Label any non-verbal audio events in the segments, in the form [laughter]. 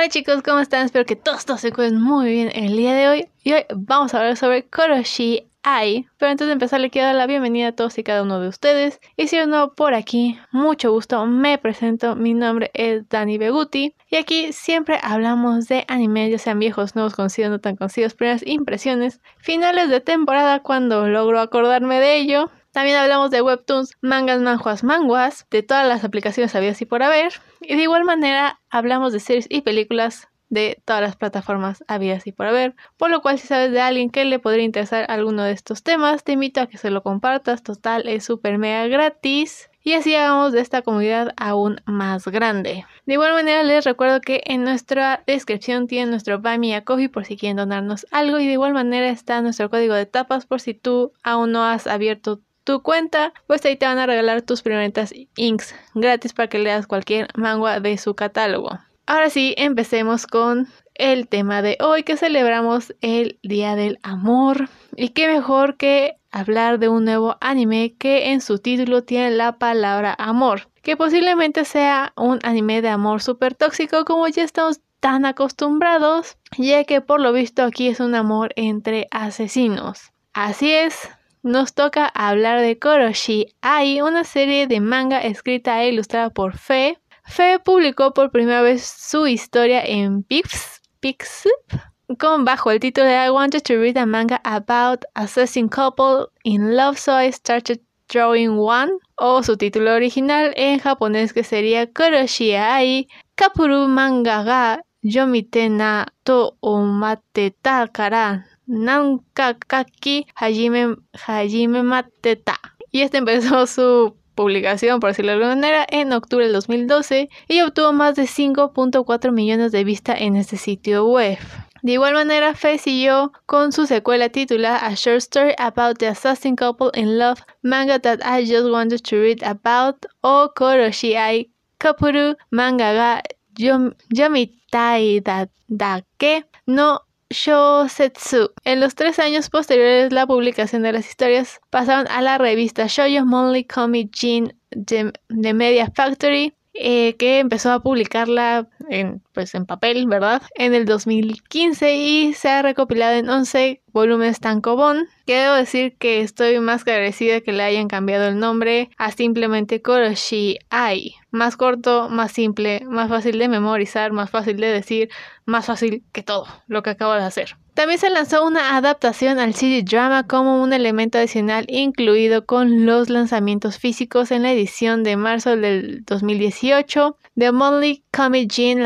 Hola chicos, ¿cómo están? Espero que todos, todos se encuentren muy bien el día de hoy. Y hoy vamos a hablar sobre Koroshi Ai. Pero antes de empezar, le quiero dar la bienvenida a todos y cada uno de ustedes. Y si no por aquí, mucho gusto, me presento. Mi nombre es Dani Beguti. Y aquí siempre hablamos de anime, ya sean viejos, nuevos, conocidos, no tan conocidos, primeras impresiones, finales de temporada cuando logro acordarme de ello. También hablamos de webtoons, mangas, manjuas, manguas, de todas las aplicaciones habidas y por haber. Y de igual manera hablamos de series y películas de todas las plataformas habidas y por haber. Por lo cual si sabes de alguien que le podría interesar alguno de estos temas, te invito a que se lo compartas. Total, es súper mega gratis. Y así hagamos de esta comunidad aún más grande. De igual manera les recuerdo que en nuestra descripción tienen nuestro Buy Coffee por si quieren donarnos algo y de igual manera está nuestro código de tapas por si tú aún no has abierto tu cuenta, pues ahí te van a regalar tus primeritas inks gratis para que leas cualquier manga de su catálogo. Ahora sí, empecemos con el tema de hoy que celebramos el Día del Amor. Y qué mejor que hablar de un nuevo anime que en su título tiene la palabra amor. Que posiblemente sea un anime de amor súper tóxico como ya estamos tan acostumbrados, ya que por lo visto aquí es un amor entre asesinos. Así es, nos toca hablar de Koroshi Ai, una serie de manga escrita e ilustrada por Fe. Fe publicó por primera vez su historia en Pix con bajo el título de I wanted to read a manga about assessing couple in love, so I started drawing one, o su título original en japonés que sería Koroshi Ai Kapuru manga ga yomite na to omate ta kara Nankakaki Hajime, Hajime Mateta. Y este empezó [laughs] su publicación, por decirlo de alguna manera, en octubre del 2012 y obtuvo más de 5.4 millones de vistas en este sitio web. De igual manera, Fe siguió con su secuela titulada A Short Story About the Assassin Couple in Love, manga that I just wanted to read about, o Koroshi Ai Kapuru manga ga yomitai da, da que no Shosetsu. En los tres años posteriores la publicación de las historias pasaron a la revista Shoujo Monthly Comic Gene de, Media Factory, eh, que empezó a publicarla en, pues, en papel, ¿verdad? En el 2015 y se ha recopilado en 11 volúmenes tankobon. Quiero decir que estoy más que agradecida que le hayan cambiado el nombre a simplemente Koroshi Ai. Más corto, más simple, más fácil de memorizar, más fácil de decir, más fácil que todo lo que acabo de hacer. También se lanzó una adaptación al CD Drama como un elemento adicional incluido con los lanzamientos físicos en la edición de marzo del 2018 de Monthly Comic Gene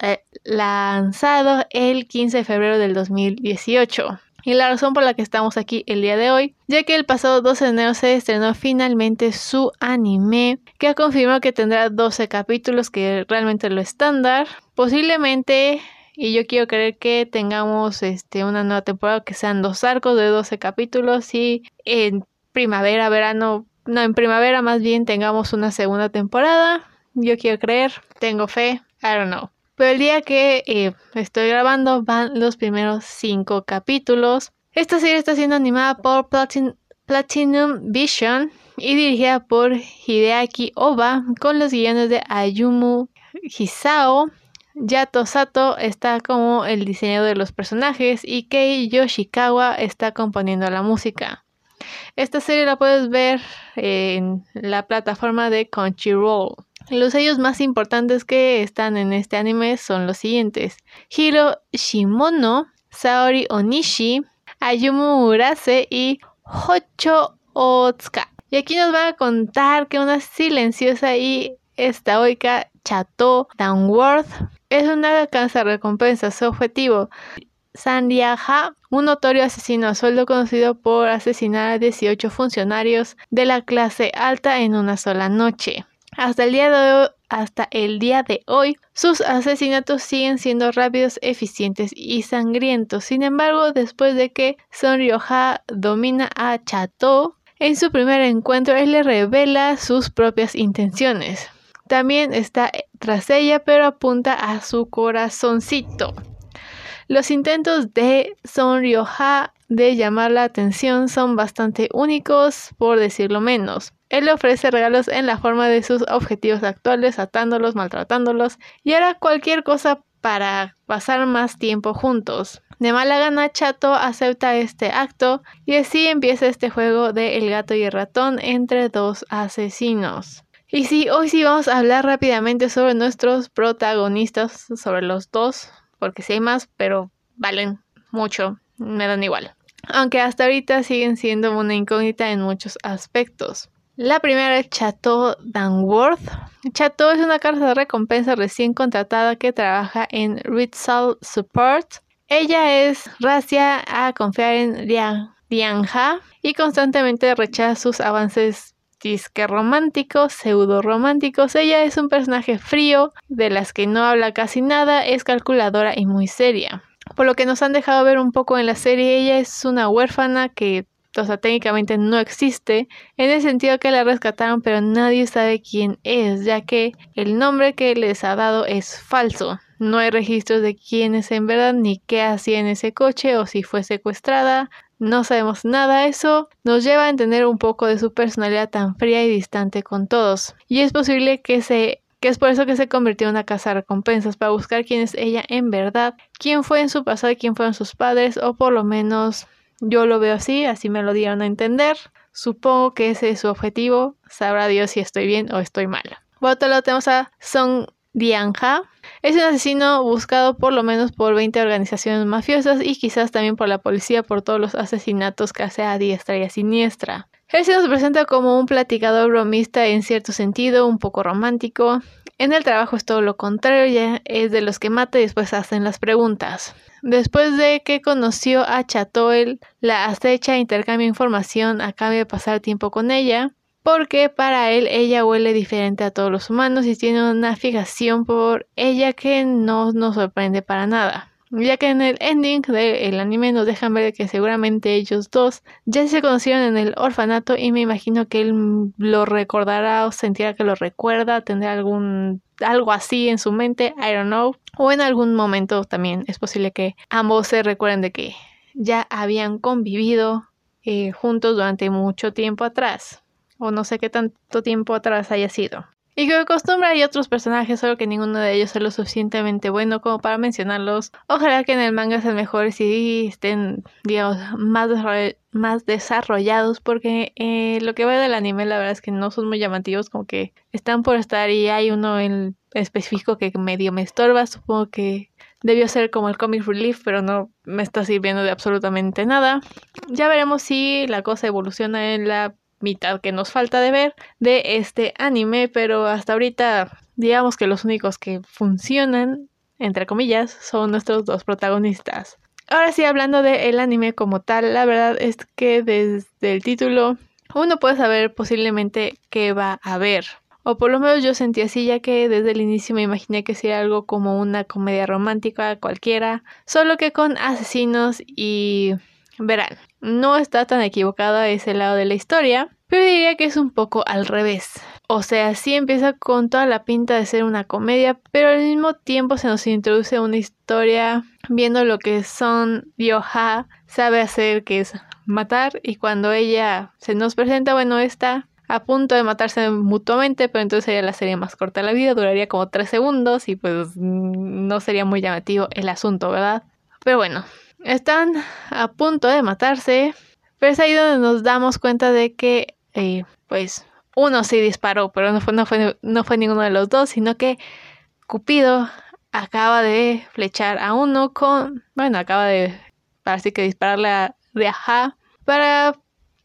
eh, lanzado el 15 de febrero del 2018. Y la razón por la que estamos aquí el día de hoy, ya que el pasado 12 de enero se estrenó finalmente su anime, que ha confirmado que tendrá 12 capítulos, que realmente es lo estándar. Posiblemente, y yo quiero creer que tengamos este, una nueva temporada que sean dos arcos de 12 capítulos y en primavera, verano, no, en primavera más bien tengamos una segunda temporada. Yo quiero creer, tengo fe, I don't know. Pero el día que eh, estoy grabando van los primeros cinco capítulos. Esta serie está siendo animada por Platinum Vision y dirigida por Hideaki Oba con los guiones de Ayumu Hisao. Yato Sato está como el diseñador de los personajes y Kei Yoshikawa está componiendo la música. Esta serie la puedes ver en la plataforma de Crunchyroll. Los sellos más importantes que están en este anime son los siguientes: Hiro Shimono, Saori Onishi, Ayumu Urase y Hocho Otsuka. Y aquí nos van a contar que una silenciosa y estoica Chateau Downworth es una recompensa. Su objetivo, Sandiaja, un notorio asesino a sueldo conocido por asesinar a 18 funcionarios de la clase alta en una sola noche. Hasta el día de hoy, sus asesinatos siguen siendo rápidos, eficientes y sangrientos. Sin embargo, después de que Son Ryoja domina a Chateau, en su primer encuentro él le revela sus propias intenciones. También está tras ella, pero apunta a su corazoncito. Los intentos de Son Ryoja de llamar la atención son bastante únicos, por decirlo menos. Él le ofrece regalos en la forma de sus objetivos actuales, atándolos, maltratándolos y hará cualquier cosa para pasar más tiempo juntos. De mala gana, Chato acepta este acto y así empieza este juego de el gato y el ratón entre dos asesinos. Y sí, hoy sí vamos a hablar rápidamente sobre nuestros protagonistas, sobre los dos, porque sí hay más, pero valen mucho, me dan igual. Aunque hasta ahorita siguen siendo una incógnita en muchos aspectos. La primera es Chateau Danworth. Chateau es una casa de recompensa recién contratada que trabaja en Ritzal Support. Ella es racia a confiar en Lianja y constantemente rechaza sus avances disque románticos, pseudo románticos. Ella es un personaje frío, de las que no habla casi nada, es calculadora y muy seria. Por lo que nos han dejado ver un poco en la serie, ella es una huérfana que o sea, técnicamente no existe, en el sentido que la rescataron, pero nadie sabe quién es, ya que el nombre que les ha dado es falso. No hay registros de quién es en verdad, ni qué hacía en ese coche o si fue secuestrada. No sabemos nada. Eso nos lleva a entender un poco de su personalidad tan fría y distante con todos. Y es posible que se que es por eso que se convirtió en una casa de recompensas, para buscar quién es ella en verdad, quién fue en su pasado y quién fueron sus padres, o por lo menos yo lo veo así, así me lo dieron a entender. Supongo que ese es su objetivo. Sabrá Dios si estoy bien o estoy mal. Por otro lado tenemos a Song Dianja. Es un asesino buscado por lo menos por 20 organizaciones mafiosas y quizás también por la policía por todos los asesinatos que hace a diestra y a siniestra. Él se nos presenta como un platicador bromista en cierto sentido, un poco romántico. En el trabajo es todo lo contrario, ya es de los que mata y después hacen las preguntas. Después de que conoció a Chatoel, la acecha intercambia información a cambio de pasar tiempo con ella, porque para él ella huele diferente a todos los humanos y tiene una fijación por ella que no nos sorprende para nada. Ya que en el ending del anime nos dejan ver que seguramente ellos dos ya se conocieron en el orfanato y me imagino que él lo recordará o sentirá que lo recuerda, tendrá algún algo así en su mente, I don't know. O en algún momento también es posible que ambos se recuerden de que ya habían convivido eh, juntos durante mucho tiempo atrás. O no sé qué tanto tiempo atrás haya sido. Y de costumbre hay otros personajes, solo que ninguno de ellos es lo suficientemente bueno como para mencionarlos. Ojalá que en el manga sean mejores y estén, digamos, más, más desarrollados, porque eh, lo que va del anime, la verdad es que no son muy llamativos, como que están por estar y hay uno en específico que medio me estorba. Supongo que debió ser como el comic relief, pero no me está sirviendo de absolutamente nada. Ya veremos si la cosa evoluciona en la mitad que nos falta de ver de este anime, pero hasta ahorita digamos que los únicos que funcionan, entre comillas, son nuestros dos protagonistas. Ahora sí, hablando del anime como tal, la verdad es que desde el título uno puede saber posiblemente qué va a ver. O por lo menos yo sentí así, ya que desde el inicio me imaginé que sería algo como una comedia romántica cualquiera, solo que con asesinos y verán, no está tan equivocada ese lado de la historia, pero diría que es un poco al revés. O sea, sí empieza con toda la pinta de ser una comedia, pero al mismo tiempo se nos introduce una historia viendo lo que Son Bioha sabe hacer, que es matar, y cuando ella se nos presenta, bueno, está a punto de matarse mutuamente, pero entonces sería la serie más corta de la vida, duraría como 3 segundos y pues no sería muy llamativo el asunto, ¿verdad? Pero bueno, están a punto de matarse, pero es ahí donde nos damos cuenta de que, eh, pues, uno sí disparó, pero no fue, no, fue, no fue ninguno de los dos, sino que Cupido acaba de flechar a uno con, bueno, acaba de, así que dispararle a Riaja para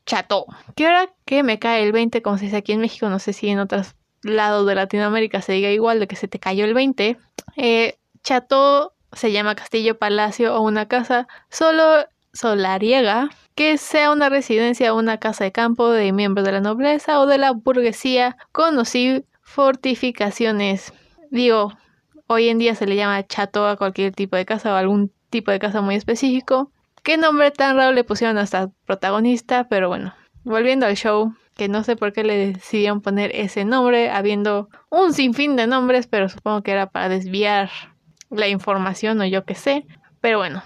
Chato. Que ahora que me cae el 20, como se dice aquí en México, no sé si en otros lados de Latinoamérica se diga igual de que se te cayó el 20. Eh, Chato se llama castillo, palacio o una casa solo solariega, que sea una residencia o una casa de campo de miembros de la nobleza o de la burguesía con fortificaciones. Digo, hoy en día se le llama chato a cualquier tipo de casa o algún tipo de casa muy específico. ¿Qué nombre tan raro le pusieron a esta protagonista? Pero bueno, volviendo al show, que no sé por qué le decidieron poner ese nombre, habiendo un sinfín de nombres, pero supongo que era para desviar la información o yo qué sé. Pero bueno,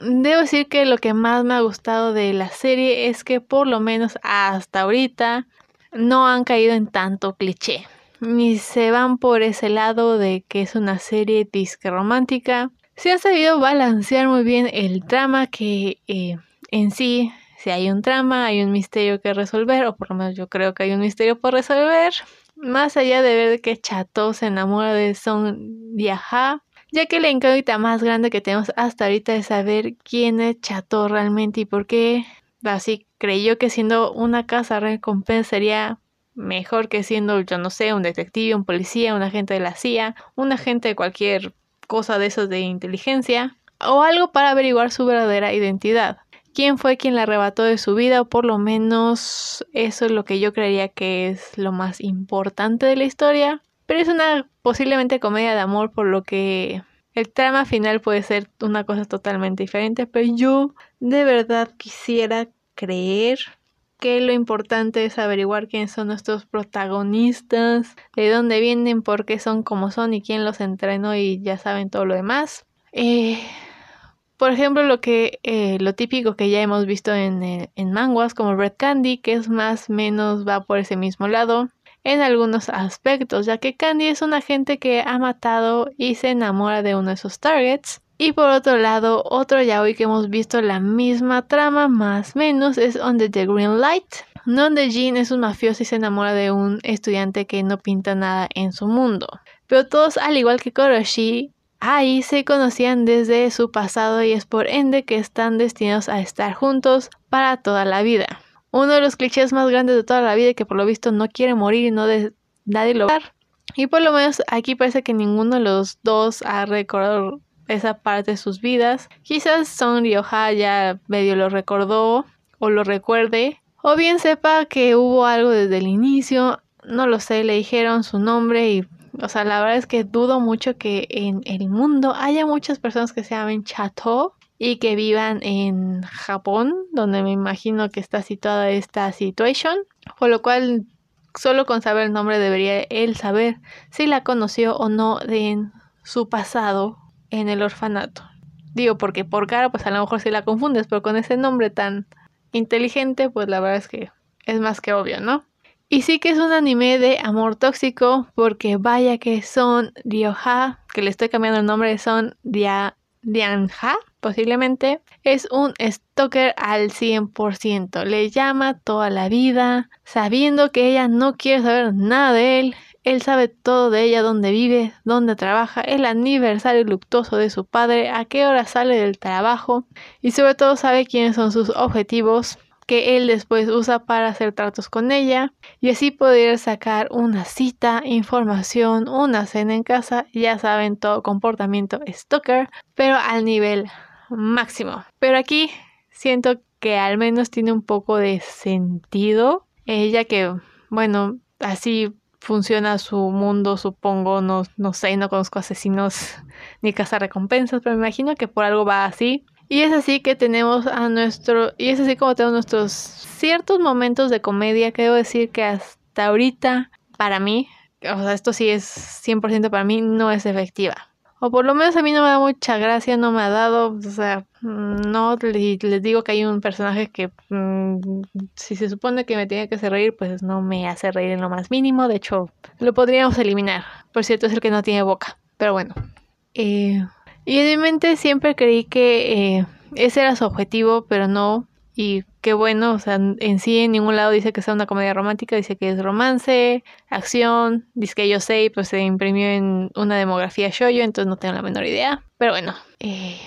debo decir que lo que más me ha gustado de la serie es que por lo menos hasta ahorita no han caído en tanto cliché. Ni se van por ese lado de que es una serie disque romántica. Se ha sabido balancear muy bien el drama que eh, en sí, si hay un trama, hay un misterio que resolver, o por lo menos yo creo que hay un misterio por resolver. Más allá de ver que Chato se enamora de Son Viaja, ya que la incógnita más grande que tenemos hasta ahorita es saber quién es Chato realmente y por qué así creyó que siendo una casa recompensa sería mejor que siendo, yo no sé, un detective, un policía, un agente de la CIA, un agente de cualquier cosa de esos de inteligencia, o algo para averiguar su verdadera identidad. ¿Quién fue quien la arrebató de su vida? O por lo menos eso es lo que yo creería que es lo más importante de la historia. Pero es una posiblemente comedia de amor, por lo que el trama final puede ser una cosa totalmente diferente. Pero yo de verdad quisiera creer que lo importante es averiguar quiénes son nuestros protagonistas, de dónde vienen, por qué son como son y quién los entrenó y ya saben todo lo demás. Eh, por ejemplo, lo que eh, lo típico que ya hemos visto en, eh, en manguas como Red Candy, que es más o menos va por ese mismo lado en algunos aspectos, ya que Candy es un agente que ha matado y se enamora de uno de sus targets y por otro lado, otro ya hoy que hemos visto la misma trama, más menos, es Under the Green Light, donde Jean es un mafioso y se enamora de un estudiante que no pinta nada en su mundo. Pero todos, al igual que Koroshi, ahí se conocían desde su pasado y es por ende que están destinados a estar juntos para toda la vida. Uno de los clichés más grandes de toda la vida que por lo visto no quiere morir y no de nadie lo va Y por lo menos aquí parece que ninguno de los dos ha recordado esa parte de sus vidas. Quizás Son Ryoja ya medio lo recordó o lo recuerde, o bien sepa que hubo algo desde el inicio, no lo sé, le dijeron su nombre y, o sea, la verdad es que dudo mucho que en el mundo haya muchas personas que se llamen Chato y que vivan en Japón, donde me imagino que está situada esta situación, por lo cual solo con saber el nombre debería él saber si la conoció o no de su pasado en el orfanato. Digo, porque por cara, pues a lo mejor si la confundes, pero con ese nombre tan inteligente, pues la verdad es que es más que obvio, ¿no? Y sí que es un anime de amor tóxico, porque vaya que son Ryoha, que le estoy cambiando el nombre, son Dia, Dianja, posiblemente, es un stalker al 100%. Le llama toda la vida, sabiendo que ella no quiere saber nada de él, él sabe todo de ella, dónde vive, dónde trabaja, el aniversario luctuoso de su padre, a qué hora sale del trabajo. Y sobre todo sabe quiénes son sus objetivos que él después usa para hacer tratos con ella. Y así poder sacar una cita, información, una cena en casa, ya saben todo comportamiento stalker, pero al nivel máximo. Pero aquí siento que al menos tiene un poco de sentido, ella que, bueno, así funciona su mundo, supongo, no, no sé, no conozco asesinos ni recompensas, pero me imagino que por algo va así. Y es así que tenemos a nuestro, y es así como tenemos nuestros ciertos momentos de comedia que debo decir que hasta ahorita, para mí, o sea, esto sí es 100% para mí, no es efectiva. O por lo menos a mí no me da mucha gracia, no me ha dado, o sea, no les digo que hay un personaje que mm, si se supone que me tiene que hacer reír, pues no me hace reír en lo más mínimo, de hecho lo podríamos eliminar. Por cierto, es el que no tiene boca, pero bueno. Eh, y en mi mente siempre creí que eh, ese era su objetivo, pero no, y qué bueno, o sea, en sí en ningún lado dice que sea una comedia romántica, dice que es romance, acción, dice que yo sé, pues se imprimió en una demografía shoyo, entonces no tengo la menor idea. Pero bueno, eh,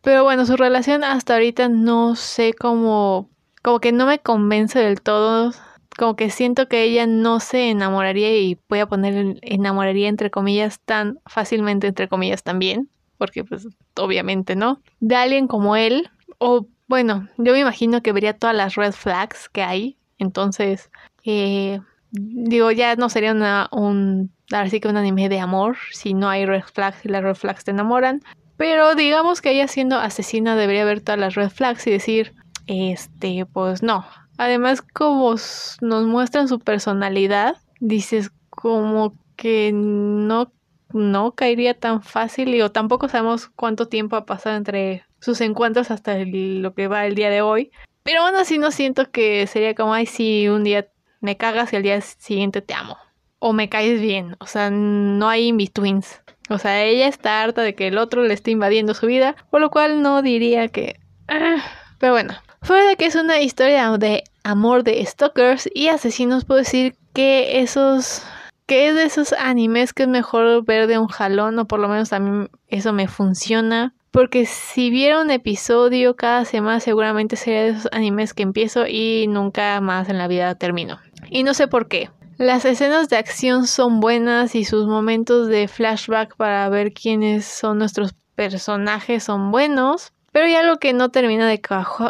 pero bueno, su relación hasta ahorita no sé cómo, como que no me convence del todo, como que siento que ella no se enamoraría y voy a poner enamoraría entre comillas tan fácilmente entre comillas también, porque pues obviamente no, de alguien como él o bueno, yo me imagino que vería todas las red flags que hay. Entonces, eh, digo, ya no sería una, un, ahora sí que un anime de amor si no hay red flags y las red flags te enamoran. Pero digamos que ella siendo asesina debería ver todas las red flags y decir, este, pues no. Además, como nos muestran su personalidad, dices como que no no caería tan fácil y o tampoco sabemos cuánto tiempo ha pasado entre sus encuentros hasta lo que va el día de hoy. Pero aún así no siento que sería como, ay, si un día me cagas y al día siguiente te amo. O me caes bien. O sea, no hay in-betweens. O sea, ella está harta de que el otro le esté invadiendo su vida, por lo cual no diría que... Ah, pero bueno, fuera de que es una historia de amor de stalkers y asesinos, puedo decir que esos... que es de esos animes que es mejor ver de un jalón, o por lo menos a mí eso me funciona. Porque si viera un episodio cada semana, seguramente sería de esos animes que empiezo y nunca más en la vida termino. Y no sé por qué. Las escenas de acción son buenas y sus momentos de flashback para ver quiénes son nuestros personajes son buenos, pero hay algo que no termina de,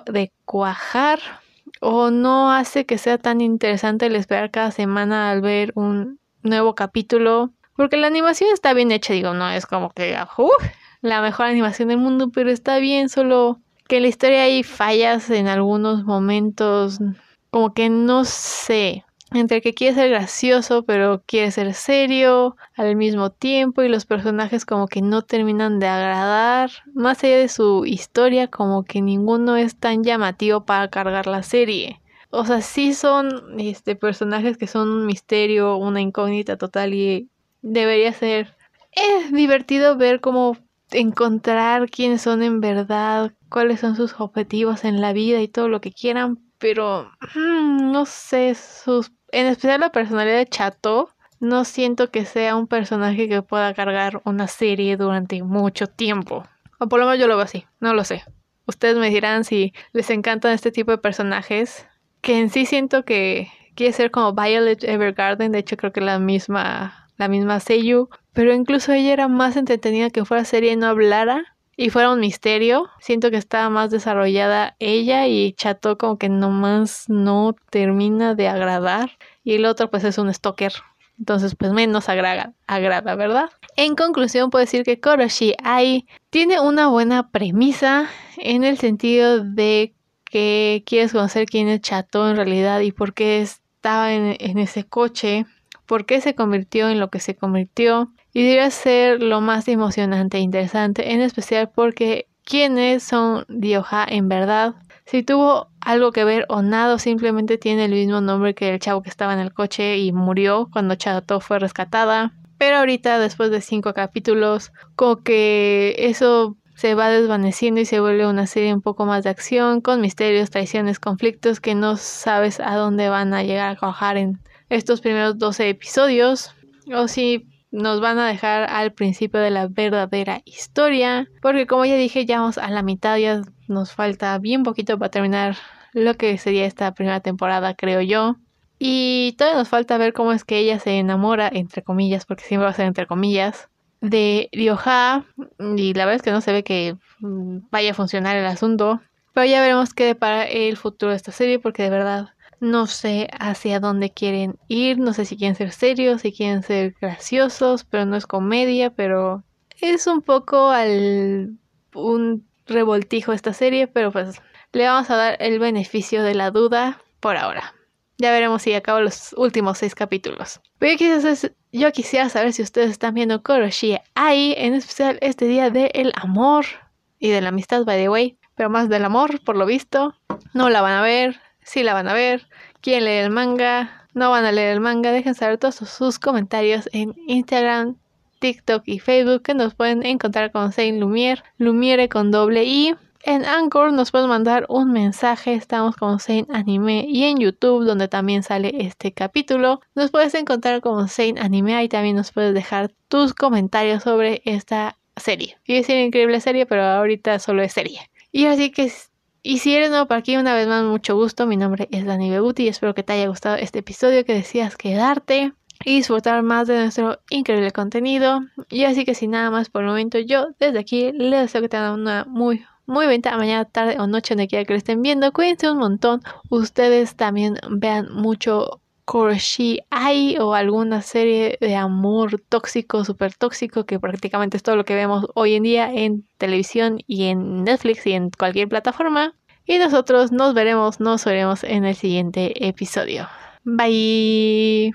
de cuajar o no hace que sea tan interesante el esperar cada semana al ver un nuevo capítulo, porque la animación está bien hecha, digo, no es como que uh, la mejor animación del mundo, pero está bien, solo que la historia hay fallas en algunos momentos, como que no sé, entre que quiere ser gracioso pero quiere ser serio al mismo tiempo y los personajes como que no terminan de agradar más allá de su historia como que ninguno es tan llamativo para cargar la serie o sea sí son este personajes que son un misterio una incógnita total y debería ser es divertido ver cómo encontrar quiénes son en verdad cuáles son sus objetivos en la vida y todo lo que quieran pero mm, no sé, sus, en especial la personalidad de Chato, no siento que sea un personaje que pueda cargar una serie durante mucho tiempo. O por lo menos yo lo veo así, no lo sé. Ustedes me dirán si les encantan este tipo de personajes, que en sí siento que quiere ser como Violet Evergarden, de hecho creo que la misma la misma pero incluso ella era más entretenida que fuera serie y no hablara y fuera un misterio. Siento que estaba más desarrollada ella y Chato como que nomás no termina de agradar. Y el otro pues es un stalker. Entonces pues menos agrada, agrada, ¿verdad? En conclusión puedo decir que Koroshi Ai tiene una buena premisa en el sentido de que quieres conocer quién es Chato en realidad y por qué estaba en, en ese coche, por qué se convirtió en lo que se convirtió y debería ser lo más emocionante e interesante, en especial porque quiénes son Dioja en verdad. Si tuvo algo que ver o nada, simplemente tiene el mismo nombre que el chavo que estaba en el coche y murió cuando Chato fue rescatada. Pero ahorita, después de cinco capítulos, como que eso se va desvaneciendo y se vuelve una serie un poco más de acción, con misterios, traiciones, conflictos que no sabes a dónde van a llegar a cuajar en estos primeros 12 episodios. O si nos van a dejar al principio de la verdadera historia. Porque como ya dije, ya vamos a la mitad, ya nos falta bien poquito para terminar lo que sería esta primera temporada, creo yo. Y todavía nos falta ver cómo es que ella se enamora, entre comillas, porque siempre va a ser entre comillas, de Ryoja. Y la verdad es que no se ve que mm, vaya a funcionar el asunto. Pero ya veremos qué depara el futuro de esta serie, porque de verdad no sé hacia dónde quieren ir, no sé si quieren ser serios, si quieren ser graciosos, pero no es comedia, pero es un poco al un revoltijo esta serie, pero pues le vamos a dar el beneficio de la duda por ahora. Ya veremos si acabo los últimos seis capítulos. Pero quizás yo quisiera saber si ustedes están viendo Koroshi ahí, en especial este día del amor y de la amistad, by the way, pero más del amor, por lo visto. No la van a ver, si la van a ver, quieren leer el manga, no van a leer el manga, dejen saber todos sus comentarios en Instagram, TikTok y Facebook que nos pueden encontrar con Saint Lumiere, Lumiere con doble I. En Anchor nos pueden mandar un mensaje, estamos con Saint Anime y en YouTube donde también sale este capítulo. Nos puedes encontrar con Saint Anime ahí también nos puedes dejar tus comentarios sobre esta serie. Y es una increíble serie, pero ahorita solo es serie. Y así que y si eres nuevo por aquí, una vez más, mucho gusto. Mi nombre es Dani Beguti y espero que te haya gustado este episodio, que decías quedarte y disfrutar más de nuestro increíble contenido. Y así que sin nada más por el momento, yo desde aquí les deseo que tengan una muy, muy buena mañana, tarde o noche, donde quiera que lo estén viendo. Cuídense un montón. Ustedes también vean mucho Koroshi Ai o alguna serie de amor tóxico, súper tóxico, que prácticamente es todo lo que vemos hoy en día en televisión y en Netflix y en cualquier plataforma. Y nosotros nos veremos, nos veremos en el siguiente episodio. Bye.